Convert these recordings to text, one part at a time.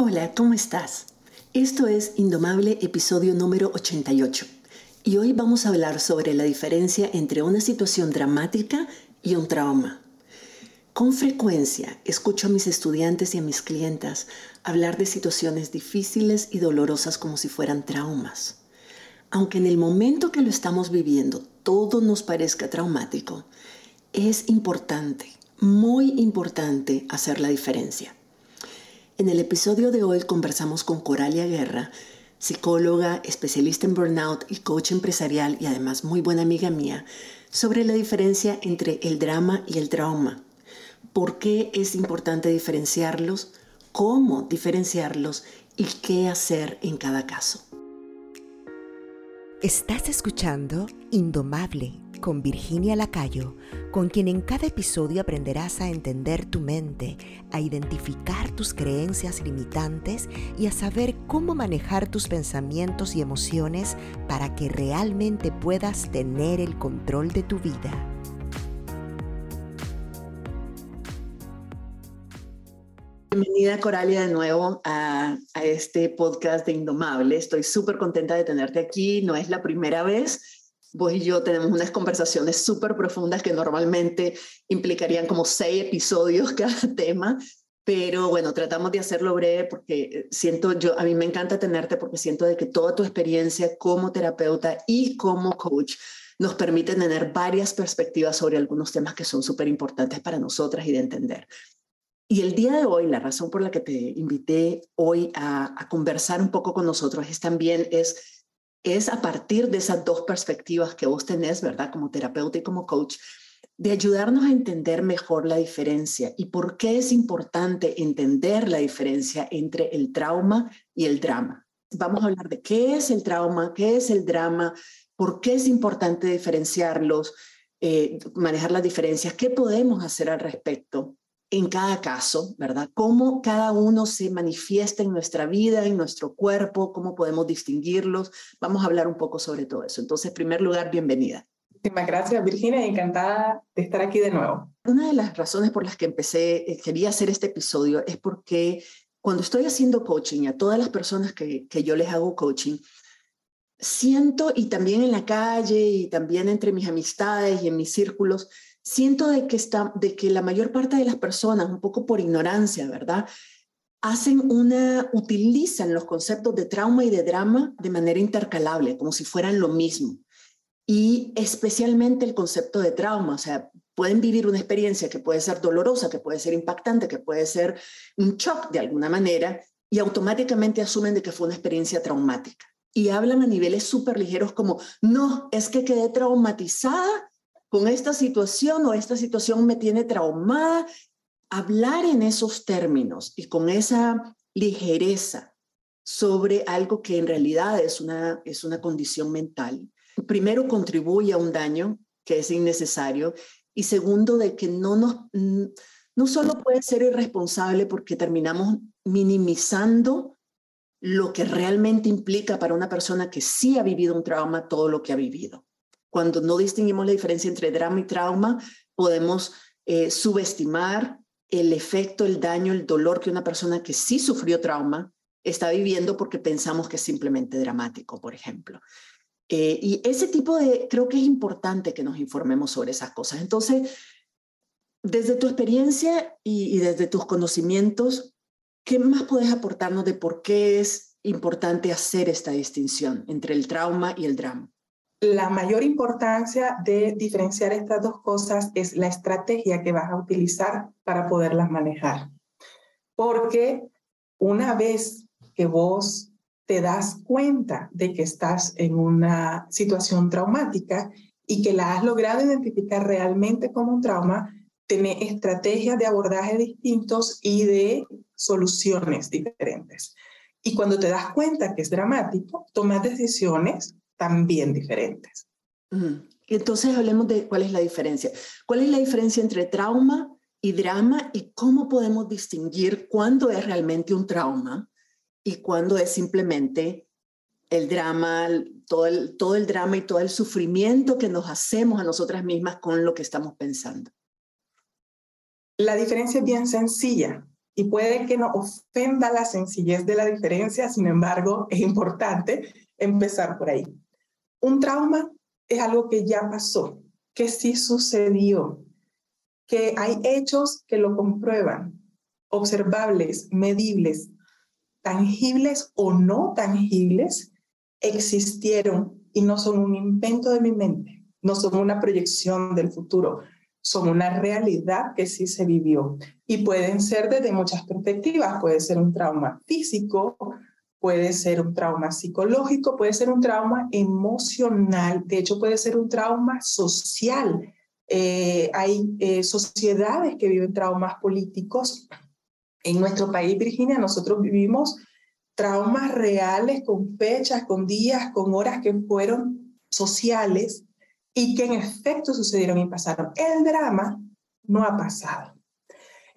Hola, ¿cómo estás? Esto es Indomable episodio número 88 y hoy vamos a hablar sobre la diferencia entre una situación dramática y un trauma. Con frecuencia escucho a mis estudiantes y a mis clientas hablar de situaciones difíciles y dolorosas como si fueran traumas. Aunque en el momento que lo estamos viviendo todo nos parezca traumático, es importante, muy importante hacer la diferencia. En el episodio de hoy conversamos con Coralia Guerra, psicóloga, especialista en burnout y coach empresarial y además muy buena amiga mía, sobre la diferencia entre el drama y el trauma. ¿Por qué es importante diferenciarlos? ¿Cómo diferenciarlos? ¿Y qué hacer en cada caso? Estás escuchando Indomable con Virginia Lacayo, con quien en cada episodio aprenderás a entender tu mente, a identificar tus creencias limitantes y a saber cómo manejar tus pensamientos y emociones para que realmente puedas tener el control de tu vida. Bienvenida Coralia de nuevo a, este podcast de Indomable. Estoy súper contenta de tenerte aquí. No es la primera vez vos y yo tenemos unas conversaciones súper profundas que normalmente implicarían como seis episodios cada tema, pero bueno, tratamos de hacerlo breve porque eh, siento, yo, a mí me encanta tenerte porque siento de que toda tu experiencia como terapeuta y como coach nos permite tener varias perspectivas sobre algunos temas que son súper importantes para nosotras y de entender. Y el día de hoy, la razón por la que te invité hoy a, a conversar un poco con nosotros es también es es a partir de esas dos perspectivas que vos tenés, ¿verdad? Como terapeuta y como coach, de ayudarnos a entender mejor la diferencia y por qué es importante entender la diferencia entre el trauma y el drama. Vamos a hablar de qué es el trauma, qué es el drama, por qué es importante diferenciarlos, eh, manejar las diferencias, qué podemos hacer al respecto en cada caso, ¿verdad? Cómo cada uno se manifiesta en nuestra vida, en nuestro cuerpo, cómo podemos distinguirlos. Vamos a hablar un poco sobre todo eso. Entonces, en primer lugar, bienvenida. Muchísimas gracias, Virginia. Encantada de estar aquí de nuevo. Una de las razones por las que empecé, eh, quería hacer este episodio, es porque cuando estoy haciendo coaching a todas las personas que, que yo les hago coaching, siento, y también en la calle, y también entre mis amistades y en mis círculos, siento de que, está, de que la mayor parte de las personas, un poco por ignorancia, ¿verdad? Hacen una, utilizan los conceptos de trauma y de drama de manera intercalable, como si fueran lo mismo. Y especialmente el concepto de trauma, o sea, pueden vivir una experiencia que puede ser dolorosa, que puede ser impactante, que puede ser un shock de alguna manera, y automáticamente asumen de que fue una experiencia traumática. Y hablan a niveles súper ligeros como, no, es que quedé traumatizada con esta situación o esta situación me tiene traumada. Hablar en esos términos y con esa ligereza sobre algo que en realidad es una, es una condición mental, primero contribuye a un daño que es innecesario y segundo de que no nos no solo puede ser irresponsable porque terminamos minimizando lo que realmente implica para una persona que sí ha vivido un trauma todo lo que ha vivido. Cuando no distinguimos la diferencia entre drama y trauma, podemos eh, subestimar el efecto, el daño, el dolor que una persona que sí sufrió trauma está viviendo porque pensamos que es simplemente dramático, por ejemplo. Eh, y ese tipo de, creo que es importante que nos informemos sobre esas cosas. Entonces, desde tu experiencia y, y desde tus conocimientos, ¿qué más puedes aportarnos de por qué es importante hacer esta distinción entre el trauma y el drama? La mayor importancia de diferenciar estas dos cosas es la estrategia que vas a utilizar para poderlas manejar. Porque una vez que vos te das cuenta de que estás en una situación traumática y que la has logrado identificar realmente como un trauma, tenés estrategias de abordaje distintos y de soluciones diferentes. Y cuando te das cuenta que es dramático, tomas decisiones también diferentes. Entonces hablemos de cuál es la diferencia. ¿Cuál es la diferencia entre trauma y drama y cómo podemos distinguir cuándo es realmente un trauma y cuándo es simplemente el drama, todo el, todo el drama y todo el sufrimiento que nos hacemos a nosotras mismas con lo que estamos pensando? La diferencia es bien sencilla y puede que no ofenda la sencillez de la diferencia, sin embargo, es importante empezar por ahí. Un trauma es algo que ya pasó, que sí sucedió, que hay hechos que lo comprueban, observables, medibles, tangibles o no tangibles, existieron y no son un invento de mi mente, no son una proyección del futuro, son una realidad que sí se vivió y pueden ser desde muchas perspectivas. Puede ser un trauma físico, puede ser un trauma psicológico, puede ser un trauma emocional, de hecho puede ser un trauma social. Eh, hay eh, sociedades que viven traumas políticos. En nuestro país, Virginia, nosotros vivimos traumas reales con fechas, con días, con horas que fueron sociales y que en efecto sucedieron y pasaron. El drama no ha pasado.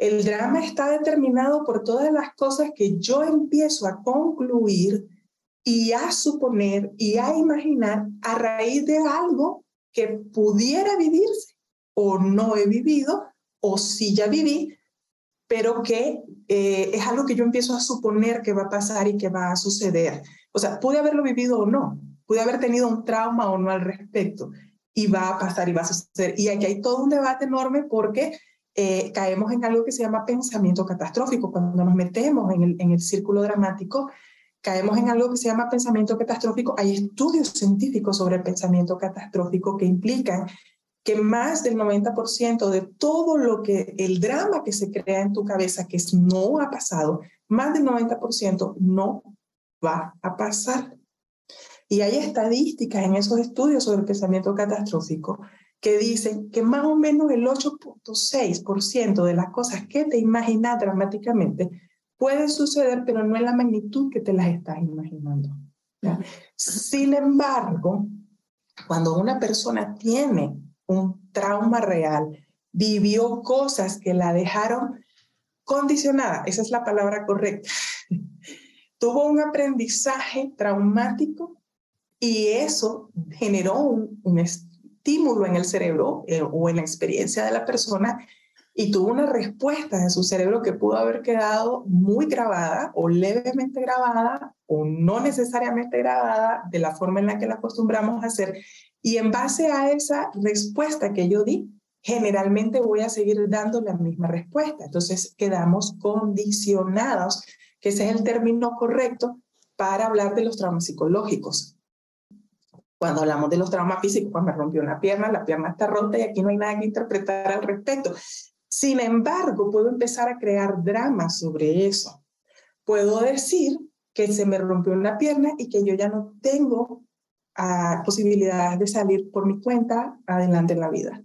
El drama está determinado por todas las cosas que yo empiezo a concluir y a suponer y a imaginar a raíz de algo que pudiera vivirse o no he vivido o sí ya viví, pero que eh, es algo que yo empiezo a suponer que va a pasar y que va a suceder. O sea, pude haberlo vivido o no, pude haber tenido un trauma o no al respecto, y va a pasar y va a suceder. Y aquí hay todo un debate enorme porque eh, caemos en algo que se llama pensamiento catastrófico. Cuando nos metemos en el, en el círculo dramático, caemos en algo que se llama pensamiento catastrófico. Hay estudios científicos sobre el pensamiento catastrófico que implican que más del 90% de todo lo que el drama que se crea en tu cabeza que no ha pasado, más del 90% no va a pasar. Y hay estadísticas en esos estudios sobre el pensamiento catastrófico que dicen que más o menos el 8.6% de las cosas que te imaginas dramáticamente pueden suceder, pero no en la magnitud que te las estás imaginando. Sin embargo, cuando una persona tiene un trauma real, vivió cosas que la dejaron condicionada, esa es la palabra correcta, tuvo un aprendizaje traumático y eso generó un, estímulo en el cerebro eh, o en la experiencia de la persona y tuvo una respuesta en su cerebro que pudo haber quedado muy grabada o levemente grabada o no necesariamente grabada de la forma en la que la acostumbramos a hacer. Y en base a esa respuesta que yo di, generalmente voy a seguir dando la misma respuesta. Entonces quedamos condicionados, que ese es el término correcto para hablar de los traumas psicológicos. Cuando hablamos de los traumas físicos, pues me rompió una pierna, la pierna está rota y aquí no hay nada que interpretar al respecto. Sin embargo, puedo empezar a crear dramas sobre eso. Puedo decir que se me rompió una pierna y que yo ya no tengo ah, posibilidades de salir por mi cuenta adelante en la vida.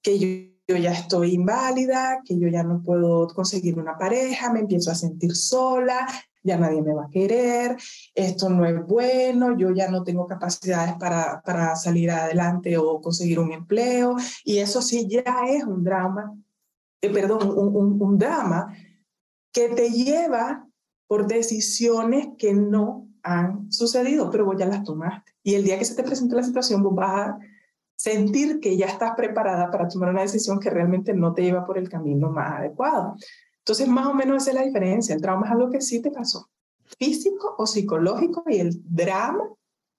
Que yo, yo ya estoy inválida, que yo ya no puedo conseguir una pareja, me empiezo a sentir sola, ya nadie me va a querer, esto no es bueno, yo ya no tengo capacidades para, para salir adelante o conseguir un empleo. Y eso sí ya es un drama, eh, perdón, un, un, drama que te lleva por decisiones que no han sucedido, pero vos ya las tomaste. Y el día que se te presente la situación, vos vas a sentir que ya estás preparada para tomar una decisión que realmente no te lleva por el camino más adecuado. Entonces, más o menos esa es la diferencia. El trauma es algo que sí te pasó, físico o psicológico, y el drama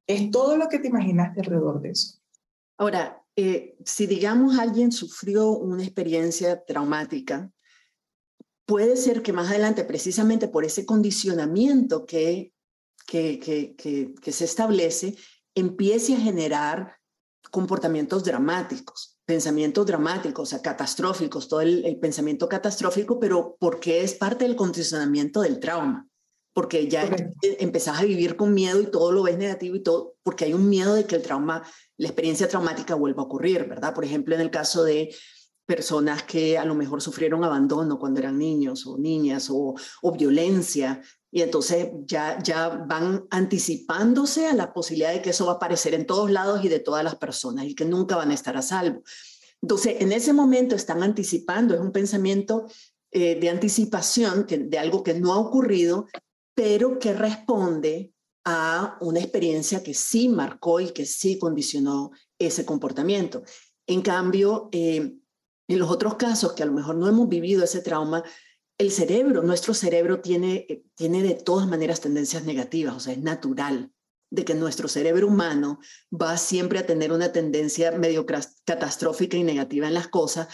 es todo lo que te imaginaste alrededor de eso. Ahora, eh, si digamos alguien sufrió una experiencia traumática, puede ser que más adelante, precisamente por ese condicionamiento que, que, que, que se establece, empiece a generar comportamientos dramáticos pensamientos dramáticos, o sea, catastróficos, todo el, pensamiento catastrófico, pero porque es parte del condicionamiento del trauma, porque ya empezás a vivir con miedo y todo lo ves negativo y todo, porque hay un miedo de que el trauma, la experiencia traumática vuelva a ocurrir, ¿verdad? Por ejemplo, en el caso de personas que a lo mejor sufrieron abandono cuando eran niños o niñas o, o violencia, y entonces ya, ya van anticipándose a la posibilidad de que eso va a aparecer en todos lados y de todas las personas y que nunca van a estar a salvo. Entonces, en ese momento están anticipando, es un pensamiento eh, de anticipación que, de algo que no ha ocurrido, pero que responde a una experiencia que sí marcó y que sí condicionó ese comportamiento. En cambio, eh, en los otros casos que a lo mejor no hemos vivido ese trauma, el cerebro, nuestro cerebro tiene, eh, tiene de todas maneras tendencias negativas, o sea, es natural de que nuestro cerebro humano va siempre a tener una tendencia medio catastrófica y negativa en las cosas,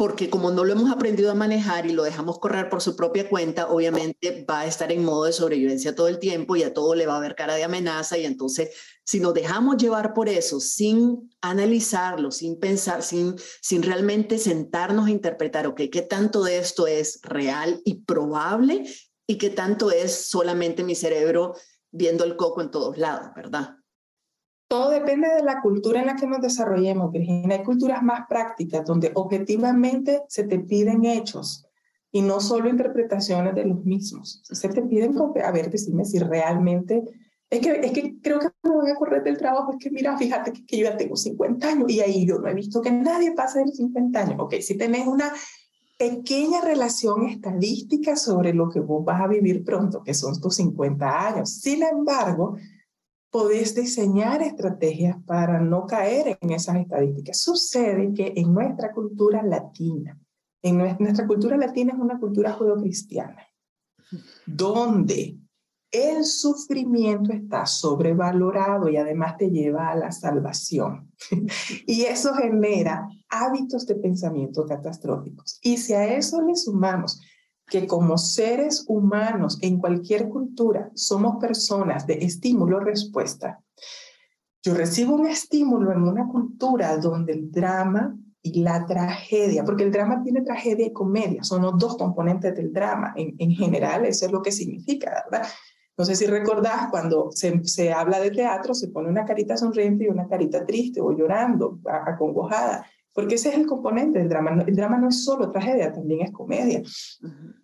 porque como no lo hemos aprendido a manejar y lo dejamos correr por su propia cuenta, obviamente va a estar en modo de sobrevivencia todo el tiempo y a todo le va a ver cara de amenaza y entonces si nos dejamos llevar por eso sin analizarlo, sin pensar, sin, sin realmente sentarnos a interpretar, ok, ¿qué tanto de esto es real y probable y qué tanto es solamente mi cerebro viendo el coco en todos lados, verdad? Todo depende de la cultura en la que nos desarrollemos, Virginia. Hay culturas más prácticas donde objetivamente se te piden hechos y no solo interpretaciones de los mismos. Se te piden, a ver, decime si realmente... Es que, es que creo que me voy a correr del trabajo, es que mira, fíjate que, yo ya tengo 50 años y ahí yo no he visto que nadie pase de los 50 años. Ok, si tenés una pequeña relación estadística sobre lo que vos vas a vivir pronto, que son tus 50 años. Sin embargo, podés diseñar estrategias para no caer en esas estadísticas. Sucede que en nuestra cultura latina, en nuestra cultura latina es una cultura judeocristiana, donde el sufrimiento está sobrevalorado y además te lleva a la salvación. y eso genera hábitos de pensamiento catastróficos. Y si a eso le sumamos que como seres humanos en cualquier cultura somos personas de estímulo-respuesta, yo recibo un estímulo en una cultura donde el drama y la tragedia, porque el drama tiene tragedia y comedia, son los dos componentes del drama en, en general, eso es lo que significa, ¿verdad? No sé si recordás, cuando se, se, habla de teatro, se pone una carita sonriente y una carita triste o llorando, acongojada porque ese es el componente del drama. El drama no es solo tragedia, también es comedia.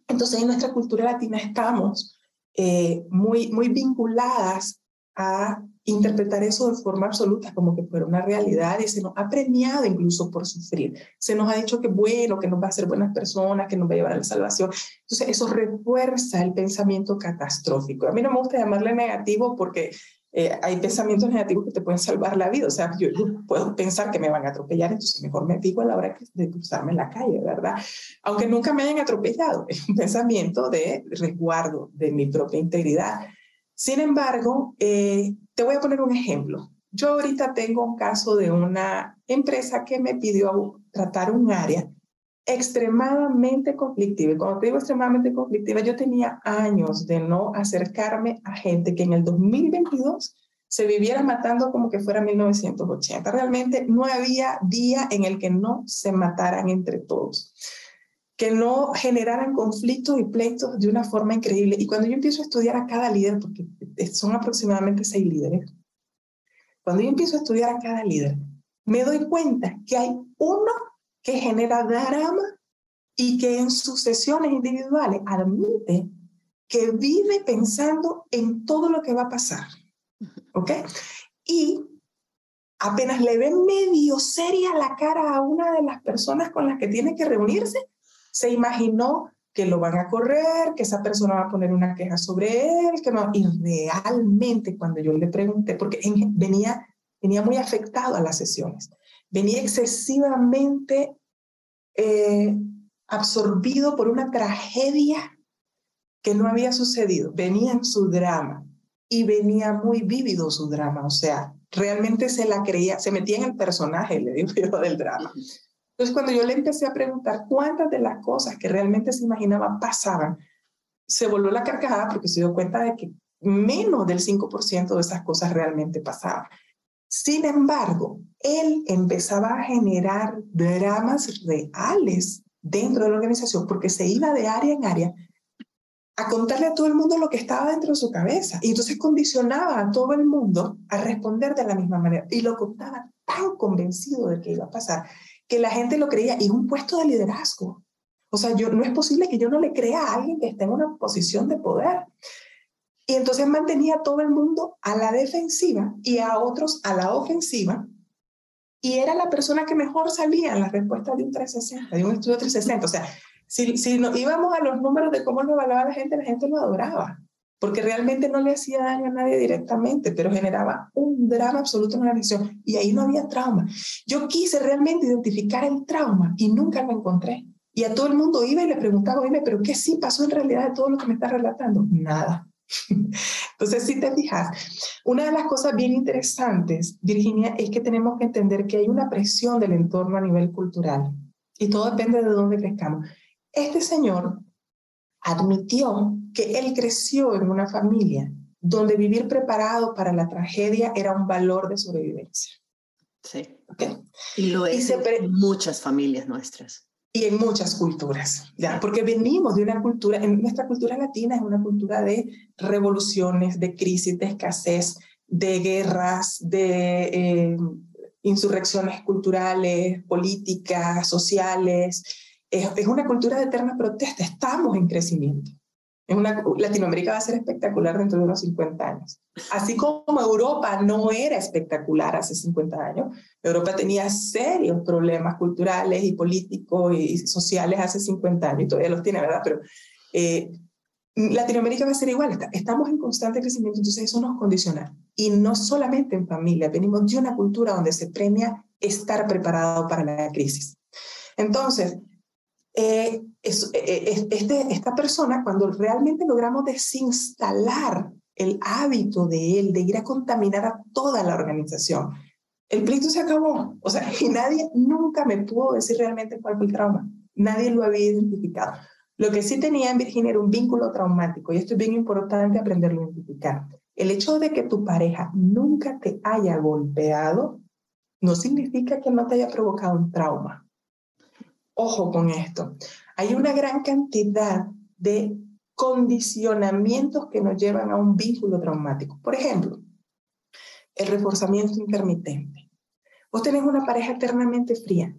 Entonces, en nuestra cultura latina estamos eh, muy, muy vinculadas a interpretar eso de forma absoluta, como que fuera una realidad, y se nos ha premiado incluso por sufrir. Se nos ha dicho que bueno, que nos va a hacer buenas personas, que nos va a llevar a la salvación. Entonces, eso refuerza el pensamiento catastrófico. A mí no me gusta llamarle negativo porque eh, hay pensamientos negativos que te pueden salvar la vida. O sea, yo, puedo pensar que me van a atropellar, entonces mejor me digo a la hora de cruzarme en la calle, ¿verdad? Aunque nunca me hayan atropellado, es un pensamiento de resguardo de mi propia integridad. Sin embargo, eh, te voy a poner un ejemplo. Yo ahorita tengo un caso de una empresa que me pidió tratar un área extremadamente conflictiva. Y cuando te digo extremadamente conflictiva, yo tenía años de no acercarme a gente que en el 2022 se viviera matando como que fuera 1980. Realmente no había día en el que no se mataran entre todos, que no generaran conflictos y pleitos de una forma increíble. Y cuando yo empiezo a estudiar a cada líder, porque son aproximadamente seis líderes, cuando yo empiezo a estudiar a cada líder, me doy cuenta que hay uno que genera drama y que en sus sesiones individuales admite que vive pensando en todo lo que va a pasar. ¿Ok? Y apenas le ve medio seria la cara a una de las personas con las que tiene que reunirse, se imaginó que lo van a correr, que esa persona va a poner una queja sobre él, que no. Y realmente cuando yo le pregunté, porque venía, venía muy afectado a las sesiones, venía excesivamente eh, absorbido por una tragedia que no había sucedido. Venía en su drama y venía muy vívido su drama, o sea, realmente se la creía, se metía en el personaje, le digo yo, del drama. Entonces, cuando yo le empecé a preguntar cuántas de las cosas que realmente se imaginaba pasaban, se volvió la carcajada porque se dio cuenta de que menos del 5% de esas cosas realmente pasaban. Sin embargo, él empezaba a generar dramas reales dentro de la organización porque se iba de área en área a contarle a todo el mundo lo que estaba dentro de su cabeza. Y entonces condicionaba a todo el mundo a responder de la misma manera. Y lo contaba tan convencido de que iba a pasar que la gente lo creía. Y un puesto de liderazgo. O sea, yo, no es posible que yo no le crea a alguien que esté en una posición de poder. Y entonces mantenía a todo el mundo a la defensiva y a otros a la ofensiva. Y era la persona que mejor salía en la respuesta de un 360, de un estudio 360. O sea, si, si nos íbamos a los números de cómo lo evaluaba la gente, la gente lo adoraba. Porque realmente no le hacía daño a nadie directamente, pero generaba un drama absoluto en la organización. Y ahí no había trauma. Yo quise realmente identificar el trauma y nunca lo encontré. Y a todo el mundo iba y le preguntaba, oye, pero ¿qué sí pasó en realidad de todo lo que me estás relatando? Nada. Entonces, si te fijas, una de las cosas bien interesantes, Virginia, es que tenemos que entender que hay una presión del entorno a nivel cultural y todo depende de dónde crezcamos. Este señor admitió que él creció en una familia donde vivir preparado para la tragedia era un valor de sobrevivencia. Sí. Y lo es en muchas familias nuestras. Y en muchas culturas, ¿ya? Porque venimos de una cultura, en nuestra cultura latina es una cultura de revoluciones, de crisis, de escasez, de guerras, de eh, insurrecciones culturales, políticas, sociales. Es, es una cultura de eterna protesta, estamos en crecimiento. En una, Latinoamérica va a ser espectacular dentro de unos 50 años. Así como Europa no era espectacular hace 50 años, Europa tenía serios problemas culturales y políticos y sociales hace 50 años, y todavía los tiene, ¿verdad? Pero eh, Latinoamérica va a ser igual, estamos en constante crecimiento, entonces eso nos condiciona. Y no solamente en familia, venimos de una cultura donde se premia estar preparado para la crisis. Entonces, eh, eh, eh, este, esta persona, cuando realmente logramos desinstalar el hábito de él de ir a contaminar a toda la organización, el pleito se acabó. O sea, y nadie nunca me pudo decir realmente cuál fue el trauma. Nadie lo había identificado. Lo que sí tenía en Virginia era un vínculo traumático, y esto es bien importante aprenderlo a identificar. El hecho de que tu pareja nunca te haya golpeado no significa que no te haya provocado un trauma. Ojo con esto. Hay una gran cantidad de condicionamientos que nos llevan a un vínculo traumático. Por ejemplo, el reforzamiento intermitente. Vos tenés una pareja eternamente fría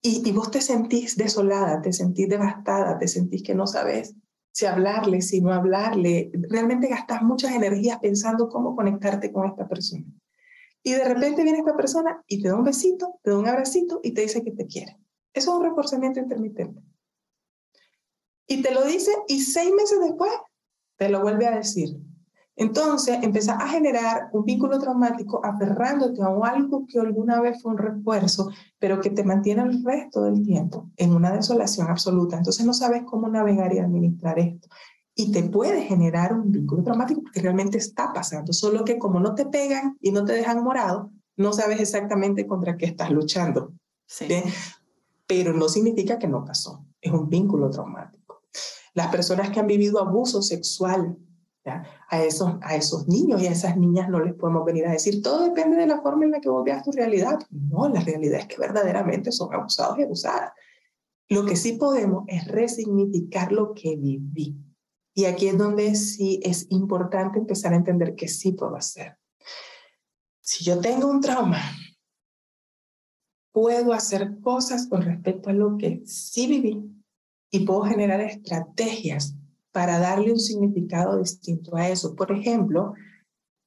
y, y, vos te sentís desolada, te sentís devastada, te sentís que no sabes si hablarle, si no hablarle. Realmente gastas muchas energías pensando cómo conectarte con esta persona. Y de repente viene esta persona y te da un besito, te da un abracito y te dice que te quiere. Eso es un reforzamiento intermitente. Y te lo dice y seis meses después te lo vuelve a decir. Entonces empieza a generar un vínculo traumático aferrándote a algo que alguna vez fue un refuerzo, pero que te mantiene el resto del tiempo en una desolación absoluta. Entonces no sabes cómo navegar y administrar esto. Y te puede generar un vínculo traumático porque realmente está pasando, solo que como no te pegan y no te dejan morado, no sabes exactamente contra qué estás luchando. Sí pero no significa que no pasó. Es un vínculo traumático. Las personas que han vivido abuso sexual A, esos, a esos niños y a esas niñas no les podemos venir a decir, todo depende de la forma en la que vos veas tu realidad. No, la realidad es que verdaderamente son abusados y abusadas. Lo que sí podemos es resignificar lo que viví. Y aquí es donde sí es importante empezar a entender que sí puedo hacer. Si yo tengo un trauma, puedo hacer cosas con respecto a lo que sí viví y puedo generar estrategias para darle un significado distinto a eso. Por ejemplo,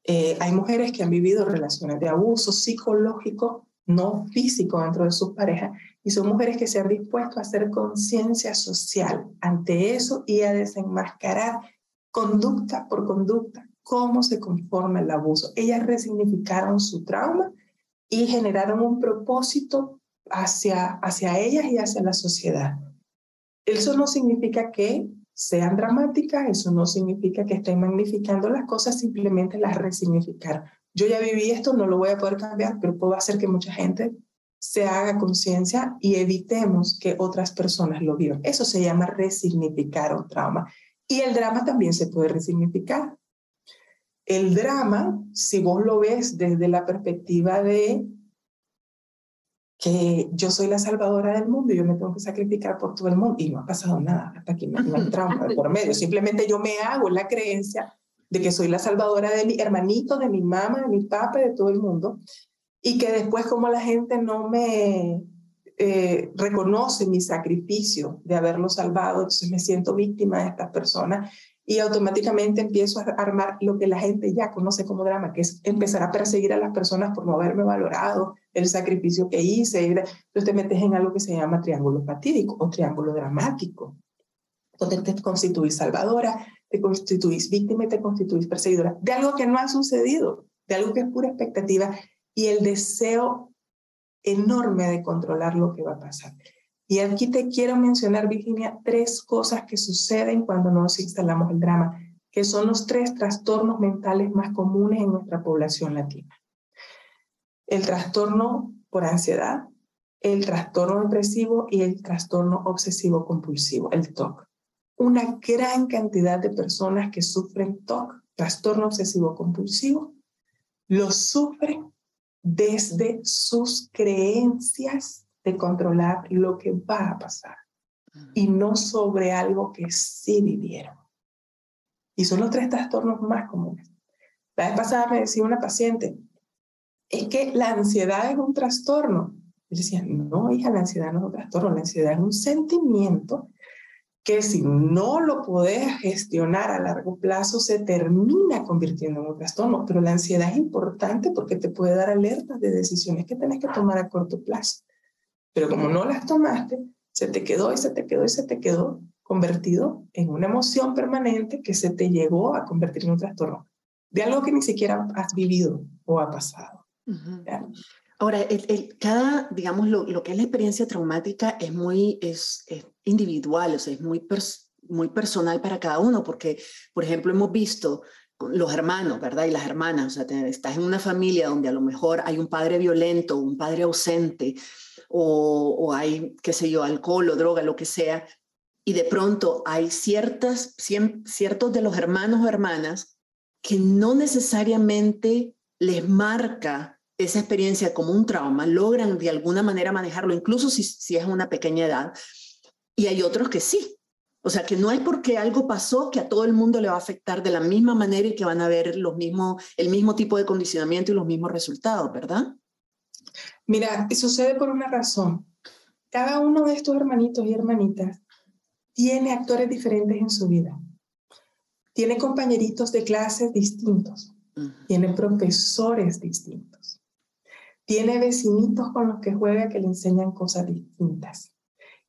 eh, hay mujeres que han vivido relaciones de abuso psicológico, no físico dentro de sus parejas, y son mujeres que se han dispuesto a hacer conciencia social ante eso y a desenmascarar conducta por conducta cómo se conforma el abuso. Ellas resignificaron su trauma y generaron un propósito hacia, hacia ellas y hacia la sociedad. Eso no significa que sean dramáticas, eso no significa que estén magnificando las cosas, simplemente las resignificar. Yo ya viví esto, no lo voy a poder cambiar, pero puedo hacer que mucha gente se haga conciencia y evitemos que otras personas lo vivan. Eso se llama resignificar un trauma. Y el drama también se puede resignificar. El drama, si vos lo ves desde la perspectiva de que yo soy la salvadora del mundo y yo me tengo que sacrificar por todo el mundo y no ha pasado nada, hasta aquí no hay trauma por medio, simplemente yo me hago la creencia de que soy la salvadora de mi hermanito, de mi mamá, de mi papá, de todo el mundo y que después como la gente no me eh, reconoce mi sacrificio de haberlo salvado, entonces me siento víctima de estas personas y automáticamente empiezo a armar lo que la gente ya conoce como drama, que es empezar a perseguir a las personas por no haberme valorado el sacrificio que hice. Entonces te metes en algo que se llama triángulo fatídico o triángulo dramático, donde te constituís salvadora, te constituís víctima y te constituís perseguidora de algo que no ha sucedido, de algo que es pura expectativa y el deseo enorme de controlar lo que va a pasar. Y aquí te quiero mencionar, Virginia, tres cosas que suceden cuando nos instalamos el drama, que son los tres trastornos mentales más comunes en nuestra población latina. El trastorno por ansiedad, el trastorno depresivo y el trastorno obsesivo compulsivo, el TOC. Una gran cantidad de personas que sufren TOC, trastorno obsesivo compulsivo, lo sufren desde sus creencias de controlar lo que va a pasar y no sobre algo que sí vivieron. Y son los tres trastornos más comunes. La vez pasada me decía una paciente, es que la ansiedad es un trastorno. Yo decía, no, hija, la ansiedad no es un trastorno, la ansiedad es un sentimiento que si no lo podés gestionar a largo plazo, se termina convirtiendo en un trastorno. Pero la ansiedad es importante porque te puede dar alertas de decisiones que tenés que tomar a corto plazo. Pero como no las tomaste, se te quedó y se te quedó y se te quedó convertido en una emoción permanente que se te llegó a convertir en un trastorno de algo que ni siquiera has vivido o ha pasado. Ahora, el, cada, digamos, lo, lo, que es la experiencia traumática es muy es, individual, o sea, es muy, muy personal para cada uno, porque, por ejemplo, hemos visto los hermanos, ¿verdad? Y las hermanas, o sea, estás en una familia donde a lo mejor hay un padre violento, un padre ausente, o, hay, qué sé yo, alcohol o droga, lo que sea, y de pronto hay ciertas, ciertos de los hermanos o hermanas que no necesariamente les marca esa experiencia como un trauma, logran de alguna manera manejarlo, incluso si, si es una pequeña edad, y hay otros que sí. O sea, que no es porque algo pasó que a todo el mundo le va a afectar de la misma manera y que van a ver los mismos, el mismo tipo de condicionamiento y los mismos resultados, ¿verdad? Mira, sucede por una razón. Cada uno de estos hermanitos y hermanitas tiene actores diferentes en su vida. Tiene compañeritos de clases distintos. Tiene profesores distintos. Tiene vecinitos con los que juega que le enseñan cosas distintas.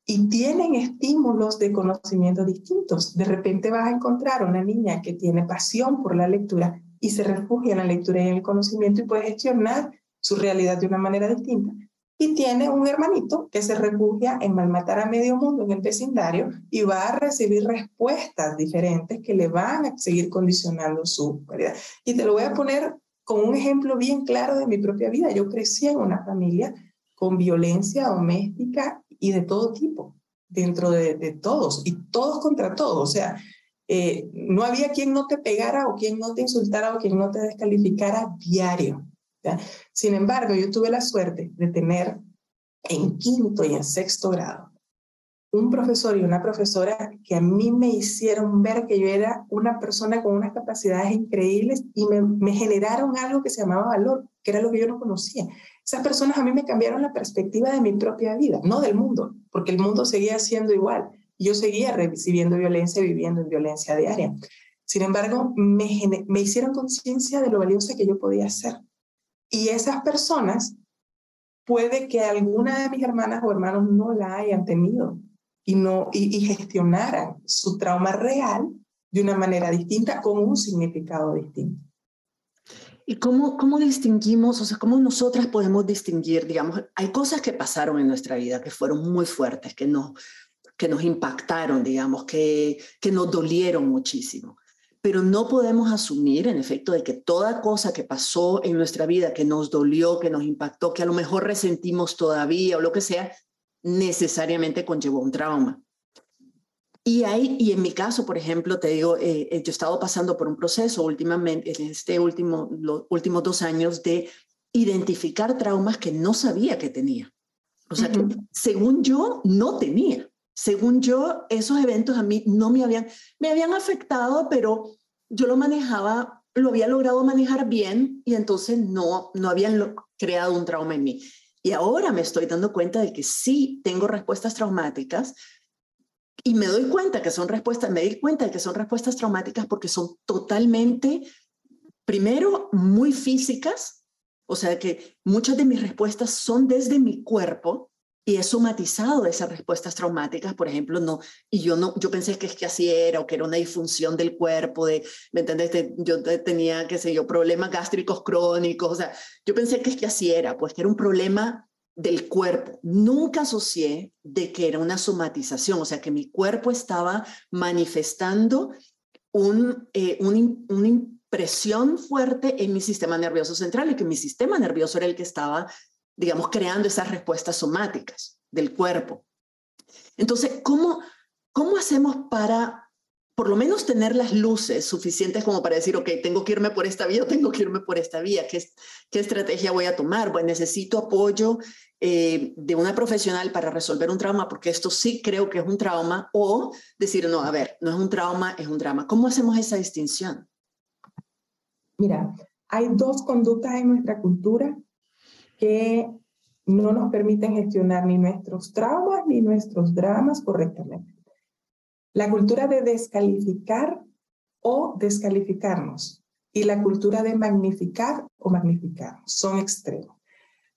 Y tienen estímulos de conocimiento distintos. De repente vas a encontrar una niña que tiene pasión por la lectura y se refugia en la lectura y en el conocimiento y puede gestionar su realidad de una manera distinta y tiene un hermanito que se refugia en malmatar a medio mundo en el vecindario y va a recibir respuestas diferentes que le van a seguir condicionando su vida. Y te lo voy a poner con un ejemplo bien claro de mi propia vida. Yo crecí en una familia con violencia doméstica y de todo tipo, dentro de, de todos, y todos contra todos. O sea, eh, no había quien no te pegara o quien no te insultara o quien no te descalificara diario. Sin embargo, yo tuve la suerte de tener en quinto y en sexto grado un profesor y una profesora que a mí me hicieron ver que yo era una persona con unas capacidades increíbles y me, generaron algo que se llamaba valor, que era lo que yo no conocía. Esas personas a mí me cambiaron la perspectiva de mi propia vida, no del mundo, porque el mundo seguía siendo igual. Yo seguía recibiendo violencia, viviendo en violencia diaria. Sin embargo, me, me hicieron conciencia de lo valiosa que yo podía ser. Y esas personas, puede que alguna de mis hermanas o hermanos no la hayan tenido y, no, y, gestionaran su trauma real de una manera distinta, con un significado distinto. ¿Y cómo, cómo distinguimos, o sea, cómo nosotras podemos distinguir, digamos, hay cosas que pasaron en nuestra vida que fueron muy fuertes, que nos, que nos impactaron, digamos, que, que nos dolieron muchísimo pero no podemos asumir, en efecto, de que toda cosa que pasó en nuestra vida, que nos dolió, que nos impactó, que a lo mejor resentimos todavía o lo que sea, necesariamente conllevó un trauma. Y, hay, y en mi caso, por ejemplo, te digo, eh, eh, yo he estado pasando por un proceso últimamente, en este último, los últimos dos años, de identificar traumas que no sabía que tenía. O sea, que según yo, no tenía según yo, esos eventos a mí no me habían, me habían afectado, pero yo lo manejaba, lo había logrado manejar bien y entonces no, no habían creado un trauma en mí. Y ahora me estoy dando cuenta de que sí tengo respuestas traumáticas y me doy cuenta que son respuestas, me di cuenta de que son respuestas traumáticas porque son totalmente, primero, muy físicas, o sea que muchas de mis respuestas son desde mi cuerpo, y he somatizado esas respuestas traumáticas, por ejemplo, no, y yo no, yo pensé que es que así era, o que era una disfunción del cuerpo, de, ¿me entiendes? yo tenía, qué sé yo, problemas gástricos crónicos, o sea, yo pensé que es que así era, pues que era un problema del cuerpo. Nunca asocié de que era una somatización, o sea, que mi cuerpo estaba manifestando un, eh, una impresión fuerte en mi sistema nervioso central y que mi sistema nervioso era el que estaba, digamos, creando esas respuestas somáticas del cuerpo. Entonces, ¿cómo, cómo hacemos para por lo menos tener las luces suficientes como para decir, ok, tengo que irme por esta vía o tengo que irme por esta vía, ¿qué, qué estrategia voy a tomar? Bueno, necesito apoyo eh, de una profesional para resolver un trauma, porque esto sí creo que es un trauma, o decir, no, a ver, no es un trauma, es un drama. ¿Cómo hacemos esa distinción? Mira, hay dos conductas en nuestra cultura que no nos permiten gestionar ni nuestros traumas ni nuestros dramas correctamente. La cultura de descalificar o descalificarnos y la cultura de magnificar o magnificarnos son extremos.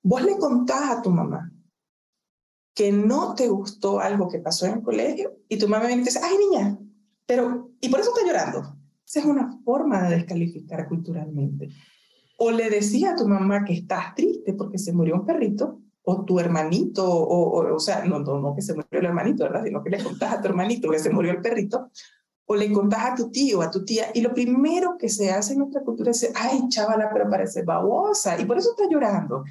Vos le contás a tu mamá que no te gustó algo que pasó en el colegio y tu mamá viene y te dice, ay niña, pero, ¿y por eso está llorando? Esa es una forma de descalificar culturalmente. O le decía a tu mamá que estás triste porque se murió un perrito o tu hermanito, o, o, sea, no, no, no que se murió el hermanito, ¿verdad? Sino que le contás a tu hermanito que se murió el perrito, o le contás a tu tío, a tu tía, y lo primero que se hace en nuestra cultura es decir, ay, chavala, pero parece babosa, y por eso está llorando.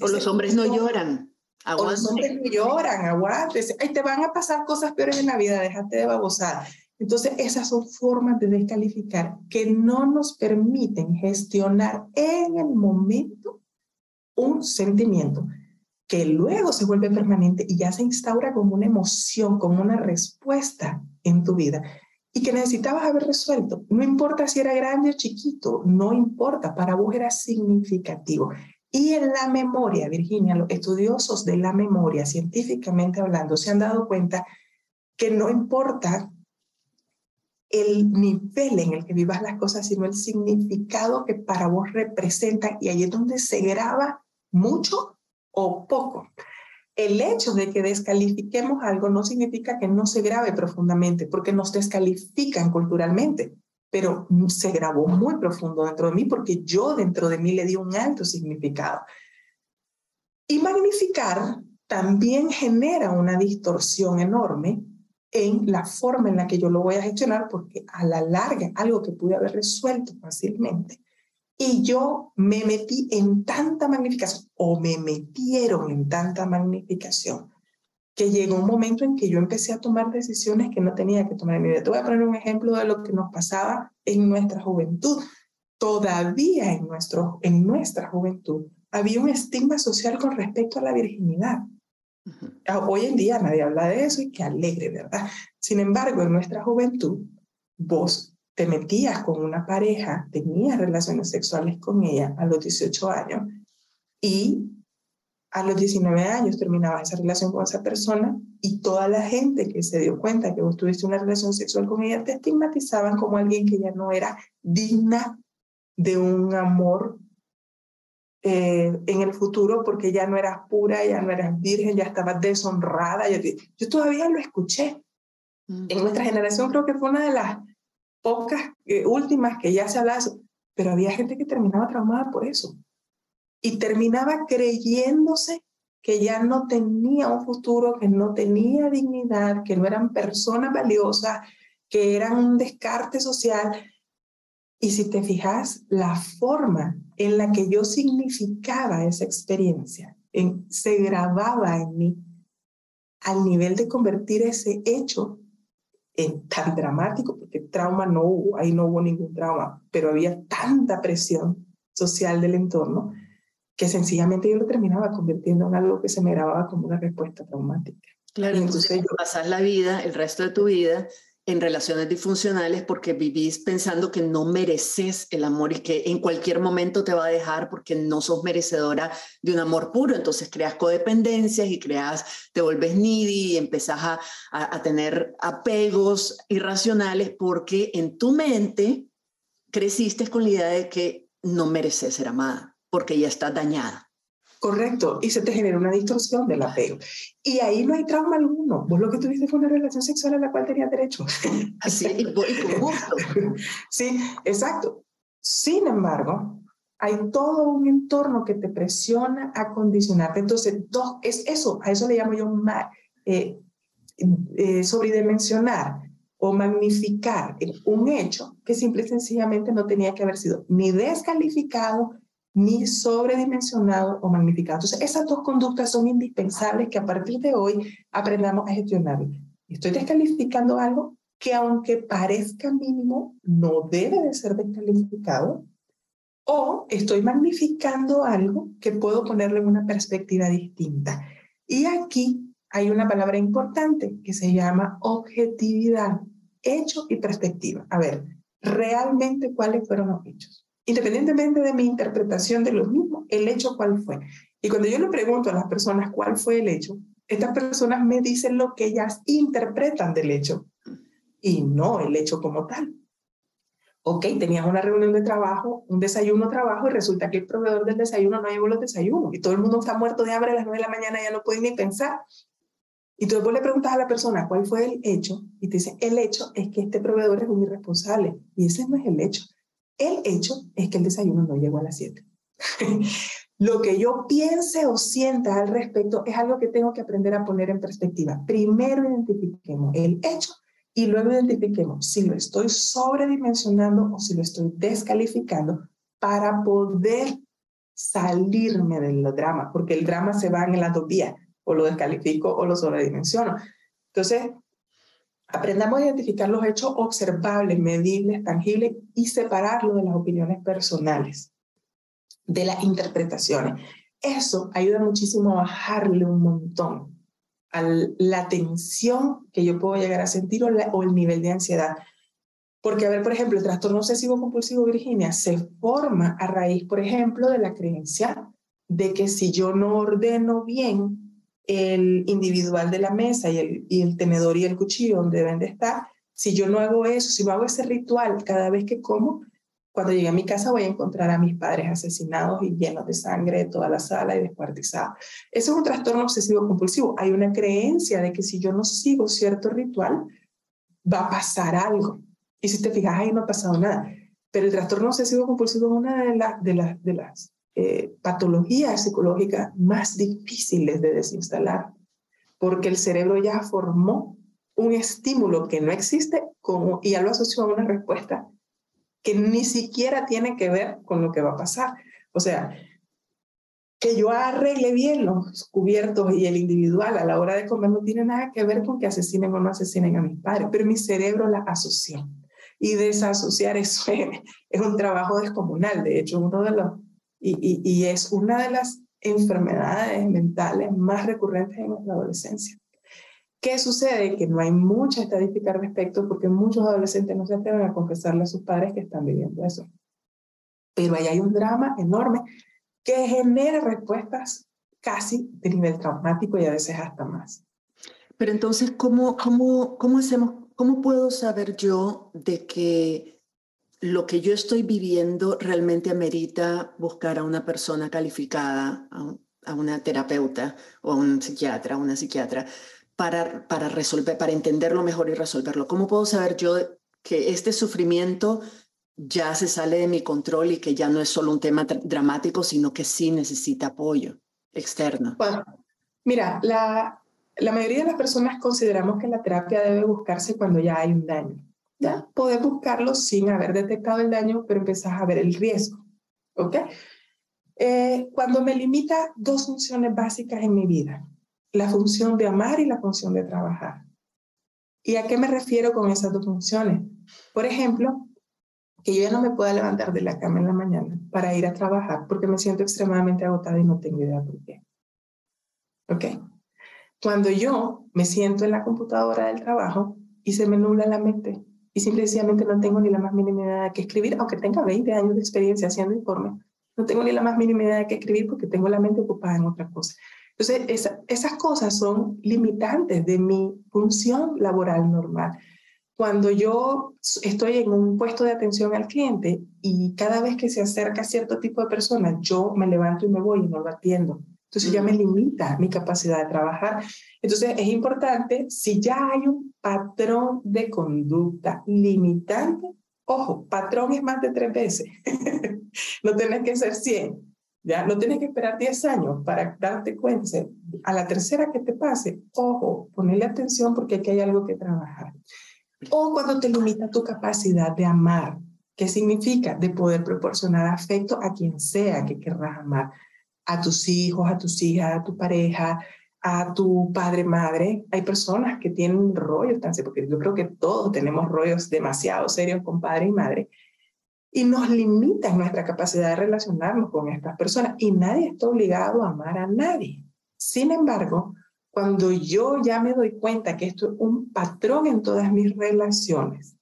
o los hombres no lloran. O los hombres no lloran, aguante. Ay, te van a pasar cosas peores en la vida, déjate de babosar. Entonces, esas son formas de descalificar que no nos permiten gestionar en el momento un sentimiento que luego se vuelve permanente y ya se instaura como una emoción, como una respuesta en tu vida y que necesitabas haber resuelto. No importa si era grande o chiquito, no importa, para vos era significativo. Y en la memoria, Virginia, los estudiosos de la memoria, científicamente hablando, se han dado cuenta que no importa el nivel en el que vivas las cosas, sino el significado que para vos representan. Y ahí es donde se graba mucho o poco. El hecho de que descalifiquemos algo no significa que no se grabe profundamente, porque nos descalifican culturalmente, pero se grabó muy profundo dentro de mí porque yo dentro de mí le di un alto significado. Y magnificar también genera una distorsión enorme en la forma en la que yo lo voy a gestionar, porque a la larga, algo que pude haber resuelto fácilmente, y yo me metí en tanta magnificación o me metieron en tanta magnificación que llegó un momento en que yo empecé a tomar decisiones que no tenía que tomar en mi vida. Te voy a poner un ejemplo de lo que nos pasaba en nuestra juventud. Todavía en, nuestro, en nuestra juventud había un estigma social con respecto a la virginidad. Hoy en día nadie habla de eso y qué alegre, ¿verdad? Sin embargo, en nuestra juventud, vos te metías con una pareja, tenías relaciones sexuales con ella a los 18 años y a los 19 años terminabas esa relación con esa persona y toda la gente que se dio cuenta que vos tuviste una relación sexual con ella te estigmatizaban como alguien que ya no era digna de un amor eh, en el futuro porque ya no eras pura, ya no eras virgen, ya estabas deshonrada. Yo, yo todavía lo escuché. En nuestra generación creo que fue una de las pocas eh, últimas que ya se hablaba, pero había gente que terminaba traumada por eso y terminaba creyéndose que ya no tenía un futuro, que no tenía dignidad, que no eran personas valiosas, que eran un descarte social. Y si te fijas, la forma en la que yo significaba esa experiencia en, se grababa en mí al nivel de convertir ese hecho tan dramático, porque trauma no hubo, ahí no hubo ningún trauma, pero había tanta presión social del entorno que sencillamente yo lo terminaba convirtiendo en algo que se me grababa como una respuesta traumática. Claro, entonces, entonces yo... pasas la vida, el resto de tu vida, en relaciones disfuncionales porque vivís pensando que no mereces el amor y que en cualquier momento te va a dejar porque no sos merecedora de un amor puro. Entonces creas codependencias y creas, te vuelves needy y empezás a, a, a tener apegos irracionales porque en tu mente creciste con la idea de que no mereces ser amada porque ya estás dañada. Correcto, y se te genera una distorsión del apego. Y ahí no hay trauma alguno. Vos lo que tuviste fue una relación sexual a la cual tenías derecho. Así, y, con gusto. Sí, exacto. Sin embargo, hay todo un entorno que te presiona a condicionarte. Entonces, dos, es eso, a eso le llamo yo eh, eh, sobredimensionar o magnificar un hecho que simple y sencillamente no tenía que haber sido ni descalificado, ni sobredimensionado o magnificado. Entonces, esas dos conductas son indispensables que a partir de hoy aprendamos a gestionar. Estoy descalificando algo que aunque parezca mínimo, no debe de ser descalificado, o estoy magnificando algo que puedo ponerle en una perspectiva distinta. Y aquí hay una palabra importante que se llama objetividad, hecho y perspectiva. A ver, realmente cuáles fueron los hechos. Independientemente de mi interpretación de los mismos, el hecho cuál fue. Y cuando yo le pregunto a las personas cuál fue el hecho, estas personas me dicen lo que ellas interpretan del hecho y no el hecho como tal. Ok, tenías una reunión de trabajo, un desayuno trabajo y resulta que el proveedor del desayuno no llevó los desayunos y todo el mundo está muerto de hambre a las 9 de la mañana, ya no puede ni pensar. Y tú después le preguntas a la persona cuál fue el hecho y te dice, el hecho es que este proveedor es un irresponsable. Y ese no es el hecho. El hecho es que el desayuno no llegó a las 7. Lo que yo piense o sienta al respecto es algo que tengo que aprender a poner en perspectiva. Primero identifiquemos el hecho y luego identifiquemos si lo estoy sobredimensionando o si lo estoy descalificando para poder salirme del drama, porque el drama se va en las dos vías o lo descalifico o lo sobredimensiono. Entonces, aprendamos a identificar los hechos observables, medibles, tangibles y separarlo de las opiniones personales, de las interpretaciones. Eso ayuda muchísimo a bajarle un montón a la tensión que yo puedo llegar a sentir o, o el nivel de ansiedad. Porque, a ver, por ejemplo, el trastorno obsesivo compulsivo, Virginia, se forma a raíz, por ejemplo, de la creencia de que si yo no ordeno bien el individual de la mesa y el, y el tenedor y el cuchillo donde deben de estar, si yo no hago eso, si no hago ese ritual cada vez que como, cuando llegue a mi casa voy a encontrar a mis padres asesinados y llenos de sangre de toda la sala y descuartizados. Eso es un trastorno obsesivo compulsivo. Hay una creencia de que si yo no sigo cierto ritual, va a pasar algo. Y si te fijas, ahí no ha pasado nada. Pero el trastorno obsesivo compulsivo es una de, las de las eh, patologías psicológicas más difíciles de desinstalar, porque el cerebro ya formó un estímulo que no existe como, y ya lo asoció a una respuesta que ni siquiera tiene que ver con lo que va a pasar. O sea, que yo arregle bien los cubiertos y el individual a la hora de comer no tiene nada que ver con que asesinen o no asesinen a mis padres, pero mi cerebro la asoció. Y desasociar eso es un trabajo descomunal. De hecho, uno de los y, es una de las enfermedades mentales más recurrentes en nuestra adolescencia. ¿Qué sucede? Que no hay mucha estadística al respecto porque muchos adolescentes no se atreven a confesarle a sus padres que están viviendo eso. Pero ahí hay un drama enorme que genera respuestas casi de nivel traumático y a veces hasta más. Pero entonces, ¿cómo, cómo, cómo hacemos, cómo puedo saber yo de que lo que yo estoy viviendo realmente amerita buscar a una persona calificada, a, una terapeuta o a un psiquiatra, una psiquiatra, para, para resolver, para entenderlo mejor y resolverlo. ¿Cómo puedo saber yo que este sufrimiento ya se sale de mi control y que ya no es solo un tema dramático, sino que sí necesita apoyo externo? mira, la, la mayoría de las personas consideramos que la terapia debe buscarse cuando ya hay un daño. ¿Ya? Podés buscarlo sin haber detectado el daño, pero empezás a ver el riesgo, ¿ok? Eh, cuando me limita dos funciones básicas en mi vida, la función de amar y la función de trabajar. ¿Y a qué me refiero con esas dos funciones? Por ejemplo, que yo ya no me pueda levantar de la cama en la mañana para ir a trabajar porque me siento extremadamente agotada y no tengo idea por qué. ¿Ok? Cuando yo me siento en la computadora del trabajo y se me nubla la mente y simplemente no tengo ni la más mínima idea de qué escribir, aunque tenga 20 años de experiencia haciendo informes, no tengo ni la más mínima idea de qué escribir porque tengo la mente ocupada en otra cosa. Entonces, esas cosas son limitantes de mi función laboral normal. Cuando yo estoy en un puesto de atención al cliente y cada vez que se acerca cierto tipo de persona, yo me levanto y me voy y no lo atiendo. Entonces ya me limita mi capacidad de trabajar. Entonces es importante, si ya hay un patrón de conducta limitante, Ojo, patrón es más de tres veces. no tienes que ser 100. Ya no tienes que esperar 10 años para darte cuenta. A la tercera que te pase, ojo, ponle atención porque aquí hay algo que trabajar. O cuando te limita tu capacidad de amar, ¿qué significa? De poder proporcionar afecto a quien sea que querrás amar, a tus hijos, a tus hijas, a tu pareja, a tu padre, madre. Hay personas que tienen rollos tan porque yo creo que todos tenemos rollos demasiado serios con padre y madre, y nos limitan nuestra capacidad de relacionarnos con estas personas y nadie está obligado a amar a nadie. Sin embargo, cuando yo ya me doy cuenta que esto es un patrón en todas mis relaciones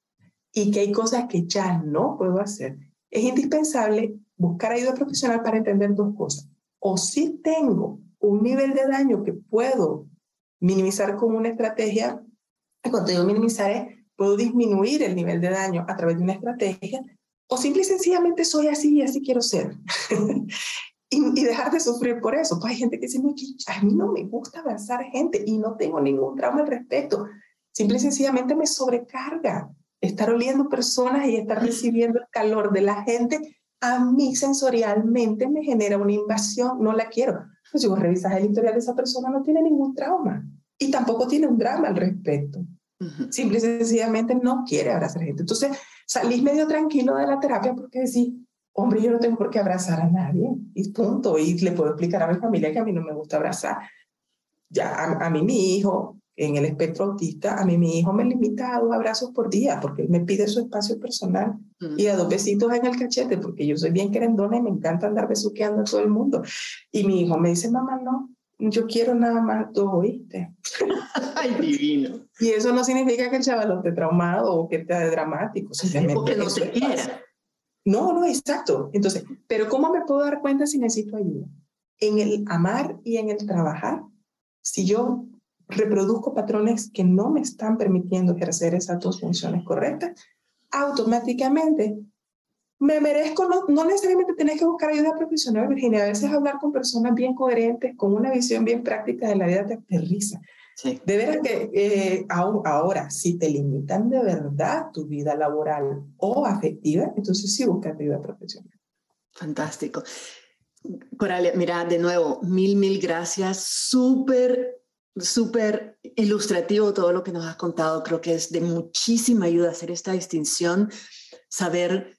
y que hay cosas que ya no puedo hacer, es indispensable buscar ayuda profesional para entender dos cosas. O si tengo un nivel de daño que puedo minimizar con una estrategia, cuando digo minimizar puedo disminuir el nivel de daño a través de una estrategia, o simple y sencillamente soy así y así quiero ser. y, y, dejar de sufrir por eso. Pues hay gente que dice, a mí no me gusta abrazar gente y no tengo ningún trauma al respecto. Simple y sencillamente me sobrecarga estar oliendo personas y estar recibiendo el calor de la gente. A mí sensorialmente me genera una invasión, no la quiero. Pues si vos revisas el historial de esa persona, no tiene ningún trauma y tampoco tiene un drama al respecto. Simple y sencillamente no quiere abrazar gente. Entonces, salís medio tranquilo de la terapia porque decís, hombre, yo no tengo por qué abrazar a nadie, y punto. Y le puedo explicar a mi familia que a mí no me gusta abrazar. Ya, a, mí mi hijo, en el espectro autista, a mí mi hijo me limita a dos abrazos por día porque él me pide su espacio personal y a dos besitos en el cachete porque yo soy bien querendona y me encanta andar besuqueando a todo el mundo. Y mi hijo me dice, mamá, no, yo quiero nada más dos, ¿oíste? Ay, divino. Y eso no significa que el chaval esté traumado o que esté dramático. Simplemente o que no se quiera. No, no, exacto. Entonces, pero ¿cómo me puedo dar cuenta si necesito ayuda? En el amar y en el trabajar, si yo reproduzco patrones que no me están permitiendo ejercer esas dos funciones correctas, automáticamente me merezco, no, no necesariamente tenés que buscar ayuda profesional, Virginia, a veces hablar con personas bien coherentes, con una visión bien práctica de la vida te aterriza. Sí. De veras que eh, ahora, si te limitan de verdad tu vida laboral o afectiva, entonces sí busca ayuda profesional. Fantástico. Coralia, mira, de nuevo, mil, mil gracias. Súper, súper ilustrativo todo lo que nos has contado. Creo que es de muchísima ayuda hacer esta distinción, saber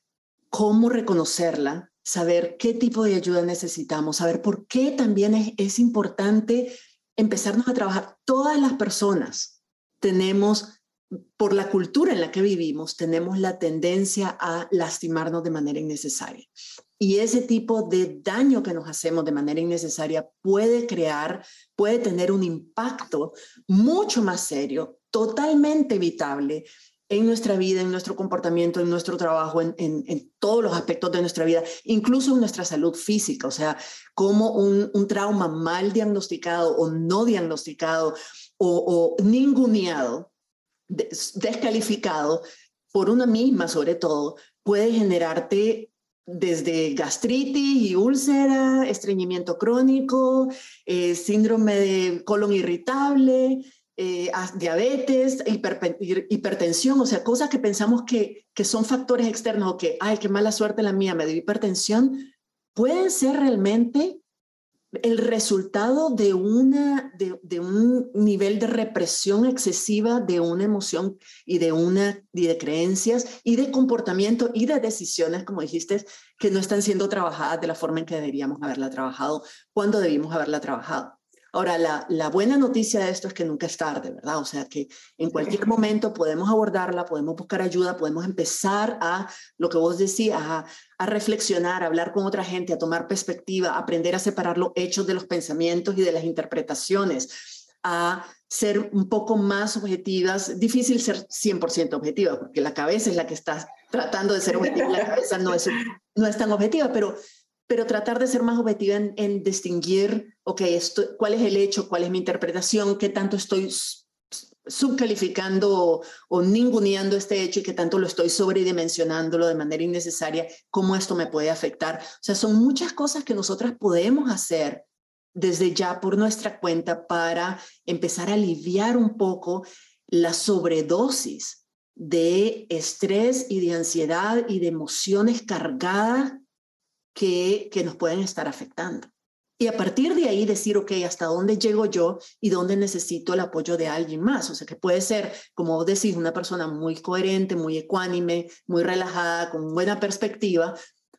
cómo reconocerla, saber qué tipo de ayuda necesitamos, saber por qué también es, es importante empezarnos a trabajar. Todas las personas tenemos, por la cultura en la que vivimos, tenemos la tendencia a lastimarnos de manera innecesaria. Y ese tipo de daño que nos hacemos de manera innecesaria puede crear, puede tener un impacto mucho más serio, totalmente evitable en nuestra vida, en nuestro comportamiento, en nuestro trabajo, en, en, todos los aspectos de nuestra vida, incluso en nuestra salud física, o sea, como un, trauma mal diagnosticado o no diagnosticado o, o ninguneado, descalificado por una misma sobre todo, puede generarte desde gastritis y úlcera, estreñimiento crónico, eh, síndrome de colon irritable, eh, diabetes, hipertensión, o sea, cosas que pensamos que, que son factores externos o que, ay, qué mala suerte la mía, me dio hipertensión, pueden ser realmente el resultado de, una, de, de, un nivel de represión excesiva de una emoción y de, una, y de creencias y de comportamiento y de decisiones, como dijiste, que no están siendo trabajadas de la forma en que deberíamos haberla trabajado, cuando debimos haberla trabajado. Ahora, la, buena noticia de esto es que nunca es tarde, ¿verdad? O sea, que en cualquier momento podemos abordarla, podemos buscar ayuda, podemos empezar a, lo que vos decías, a, a reflexionar, a hablar con otra gente, a tomar perspectiva, aprender a separar los hechos de los pensamientos y de las interpretaciones, a ser un poco más objetivas. Difícil ser 100% objetiva, porque la cabeza es la que está tratando de ser objetiva, la cabeza no es, no es tan objetiva, pero pero tratar de ser más objetiva en, distinguir, ok, esto, cuál es el hecho, cuál es mi interpretación, qué tanto estoy subcalificando o, ninguneando este hecho y qué tanto lo estoy sobredimensionándolo de manera innecesaria, cómo esto me puede afectar. O sea, son muchas cosas que nosotras podemos hacer desde ya por nuestra cuenta para empezar a aliviar un poco la sobredosis de estrés y de ansiedad y de emociones cargadas que, que nos pueden estar afectando. Y a partir de ahí decir, ok, ¿hasta dónde llego yo y dónde necesito el apoyo de alguien más? O sea, que puede ser, como vos decís, una persona muy coherente, muy ecuánime, muy relajada, con buena perspectiva,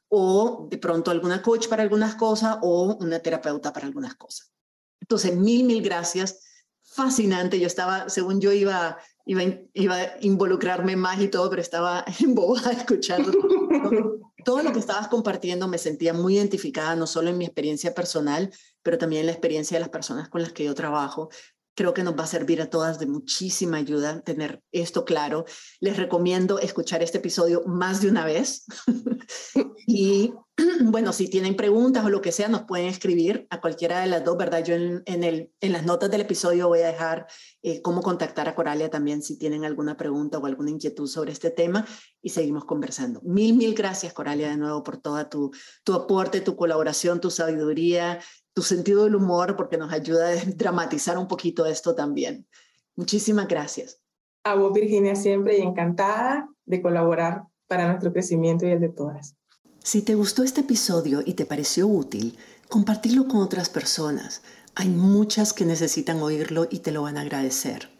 o de pronto alguna coach para algunas cosas o una terapeuta para algunas cosas. Entonces, mil, mil gracias. Fascinante. Yo estaba, según yo iba, iba, iba a involucrarme más y todo, pero estaba embobada escuchando todo lo que estabas compartiendo me sentía muy identificada, no solo en mi experiencia personal, pero también en la experiencia de las personas con las que yo trabajo. Creo que nos va a servir a todas de muchísima ayuda tener esto claro. Les recomiendo escuchar este episodio más de una vez. y bueno, si tienen preguntas o lo que sea, nos pueden escribir a cualquiera de las dos, ¿verdad? Yo en, el, en las notas del episodio voy a dejar eh, cómo contactar a Coralia también si tienen alguna pregunta o alguna inquietud sobre este tema y seguimos conversando. Mil, mil gracias, Coralia, de nuevo por toda tu, tu aporte, tu colaboración, tu sabiduría, tu sentido del humor, porque nos ayuda a dramatizar un poquito esto también. Muchísimas gracias. A vos, Virginia, siempre y encantada de colaborar para nuestro crecimiento y el de todas. Si te gustó este episodio y te pareció útil, compartirlo con otras personas. Hay muchas que necesitan oírlo y te lo van a agradecer.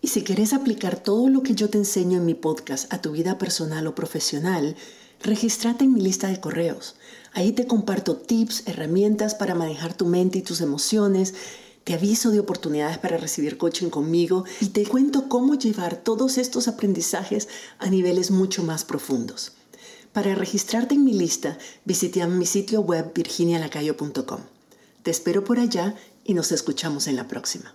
Y si quieres aplicar todo lo que yo te enseño en mi podcast a tu vida personal o profesional, regístrate en mi lista de correos. Ahí te comparto tips, herramientas para manejar tu mente y tus emociones. Te aviso de oportunidades para recibir coaching conmigo y te cuento cómo llevar todos estos aprendizajes a niveles mucho más profundos. Para registrarte en mi lista, visita mi sitio web virginialacayo.com. Te espero por allá y nos escuchamos en la próxima.